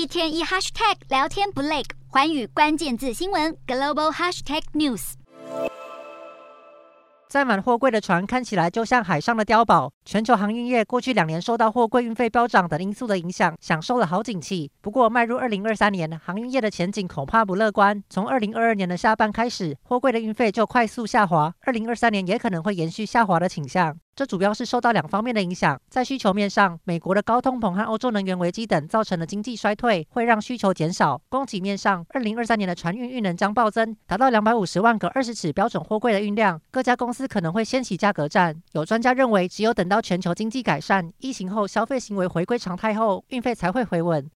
一天一 hashtag 聊天不累，寰宇关键字新闻 global hashtag news。载满货柜的船看起来就像海上的碉堡。全球航运业过去两年受到货柜运费飙涨等因素的影响，享受了好景气。不过，迈入二零二三年，航运业的前景恐怕不乐观。从二零二二年的下半开始，货柜的运费就快速下滑，二零二三年也可能会延续下滑的倾向。这主要是受到两方面的影响，在需求面上，美国的高通膨和欧洲能源危机等造成的经济衰退，会让需求减少；供给面上，二零二三年的船运运能将暴增，达到两百五十万个二十尺标准货柜的运量，各家公司可能会掀起价格战。有专家认为，只有等到全球经济改善、疫情后消费行为回归常态后，运费才会回稳。